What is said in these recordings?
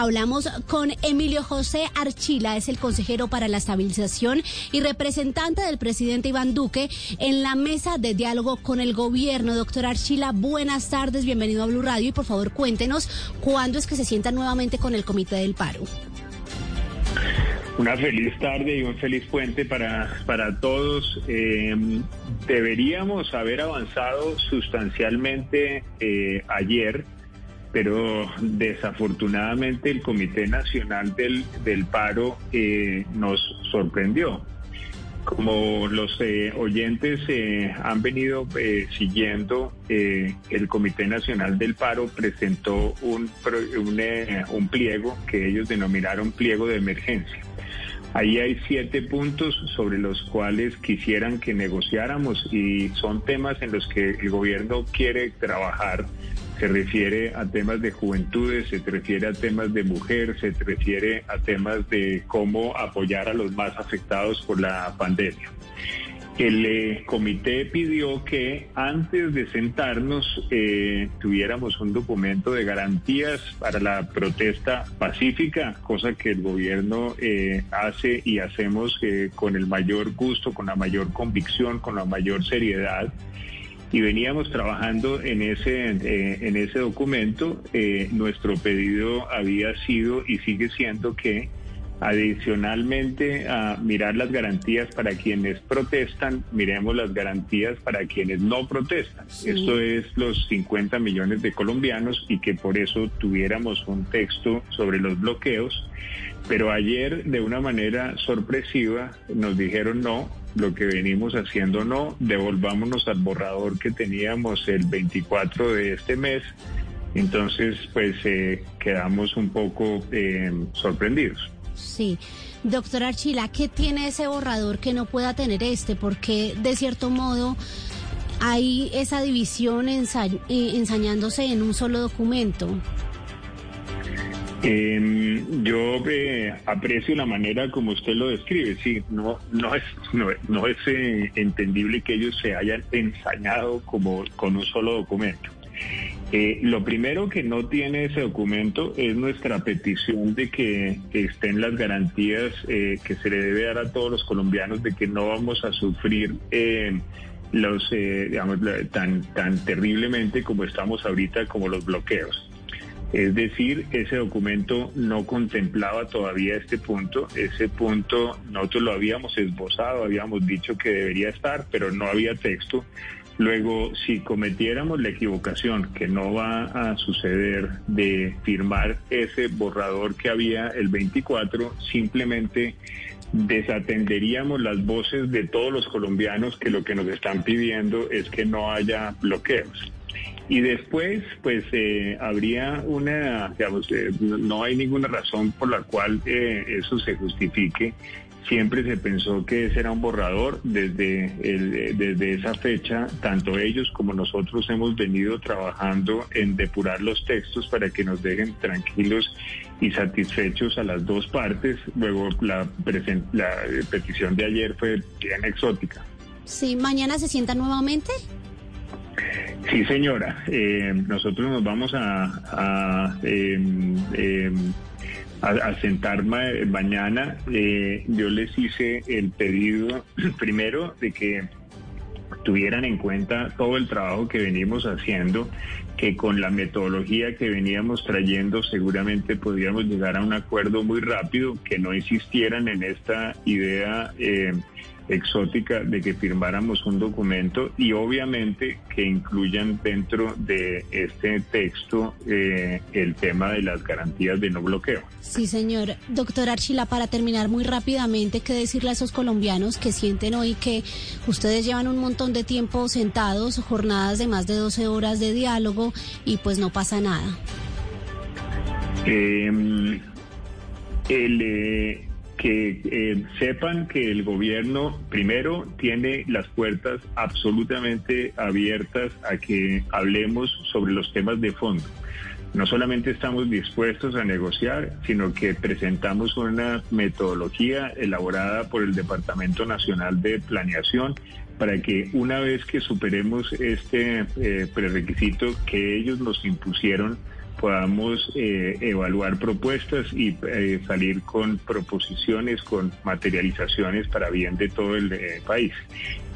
Hablamos con Emilio José Archila, es el consejero para la estabilización y representante del presidente Iván Duque en la mesa de diálogo con el gobierno. Doctor Archila, buenas tardes, bienvenido a Blue Radio y por favor cuéntenos cuándo es que se sienta nuevamente con el Comité del Paro. Una feliz tarde y un feliz puente para, para todos. Eh, deberíamos haber avanzado sustancialmente eh, ayer, pero desafortunadamente el Comité Nacional del, del Paro eh, nos sorprendió. Como los oyentes han venido siguiendo, el Comité Nacional del Paro presentó un, un, un pliego que ellos denominaron pliego de emergencia. Ahí hay siete puntos sobre los cuales quisieran que negociáramos y son temas en los que el gobierno quiere trabajar. Se refiere a temas de juventudes, se refiere a temas de mujer, se refiere a temas de cómo apoyar a los más afectados por la pandemia. El eh, comité pidió que antes de sentarnos eh, tuviéramos un documento de garantías para la protesta pacífica, cosa que el gobierno eh, hace y hacemos con el mayor gusto, con la mayor convicción, con la mayor seriedad. Y veníamos trabajando en ese, en ese documento. nuestro pedido había sido y sigue siendo que Adicionalmente a mirar las garantías para quienes protestan, miremos las garantías para quienes no protestan. Esto es los 50 millones de colombianos y que por eso tuviéramos un texto sobre los bloqueos. Pero ayer, de una manera sorpresiva, nos dijeron no, lo que venimos haciendo no, devolvámonos al borrador que teníamos el 24 de este mes. Entonces, pues eh, quedamos un poco eh, sorprendidos. Sí. Doctor Archila, ¿qué tiene ese borrador que no pueda tener este? Porque de cierto modo hay esa división eh, ensañándose en un solo documento. Em, yo eh, aprecio la manera como usted lo describe. Sí, no, no es, no, es eh, entendible que ellos se hayan ensañado como con un solo documento. Eh, lo primero que no tiene ese documento es nuestra petición de que estén las garantías eh, que se le debe dar a todos los colombianos de que no vamos a sufrir eh, los, digamos, tan, tan terriblemente como estamos ahorita, como los bloqueos. Es decir, ese documento no contemplaba todavía este punto. Ese punto nosotros lo habíamos esbozado, habíamos dicho que debería estar, pero no había texto. Luego, si cometiéramos la equivocación, que no va a suceder, de firmar ese borrador que había el 24, simplemente desatenderíamos las voces de todos los colombianos que lo que nos están pidiendo es que no haya bloqueos. Y después, pues eh, habría una, eh, no hay ninguna razón por la cual eh, eso se justifique Siempre se pensó que ese era un borrador. Desde, el, desde esa fecha, tanto ellos como nosotros hemos venido trabajando en depurar los textos para que nos dejen tranquilos y satisfechos a las dos partes. Luego, la, la petición de ayer fue bien exótica. Sí, ¿mañana se sienta nuevamente? Sí, señora. Eh, nosotros nos vamos a, em, em, a, sentar mañana. Eh, yo les hice el pedido primero de que tuvieran en cuenta todo el trabajo que venimos haciendo, que con la metodología que veníamos trayendo seguramente podríamos llegar a un acuerdo muy rápido, que no insistieran en esta idea. Eh, exótica de que firmáramos un documento y obviamente que incluyan dentro de este texto eh, el tema de las garantías de no bloqueo. Sí, señor. Doctor Archila, para terminar muy rápidamente, ¿qué decirle a esos colombianos que sienten hoy que ustedes llevan un montón de tiempo sentados, jornadas de más de 12 horas de diálogo y pues no pasa nada? Eh, el, eh, que eh, sepan que el gobierno primero tiene las puertas absolutamente abiertas a que hablemos sobre los temas de fondo. No solamente estamos dispuestos a negociar, sino que presentamos una metodología elaborada por el Departamento Nacional de Planeación para que una vez que superemos este eh, prerequisito que ellos nos impusieron, podamos eh, evaluar propuestas y eh, salir con proposiciones, con materializaciones para bien de todo el país.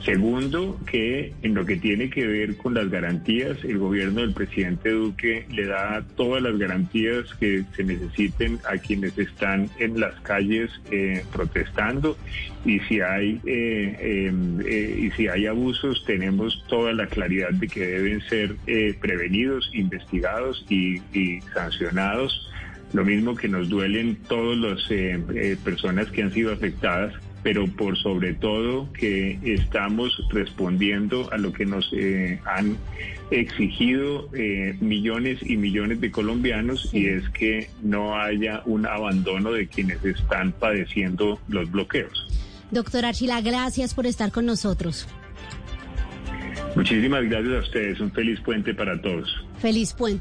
Segundo, que en lo que tiene que ver con las garantías, el gobierno del presidente Duque le da todas las garantías que se necesiten a quienes están en las calles protestando y si hay em, y si hay abusos tenemos toda la claridad de que deben ser prevenidos, investigados y y sancionados. Lo mismo que nos duelen todas las eh, eh, personas que han sido afectadas, pero por sobre todo que estamos respondiendo a lo que nos eh, han exigido millones y millones de colombianos y es que no haya un abandono de quienes están padeciendo los bloqueos. Doctor Archila, gracias por estar con nosotros. Muchísimas gracias a ustedes. Un feliz puente para todos. Feliz puente.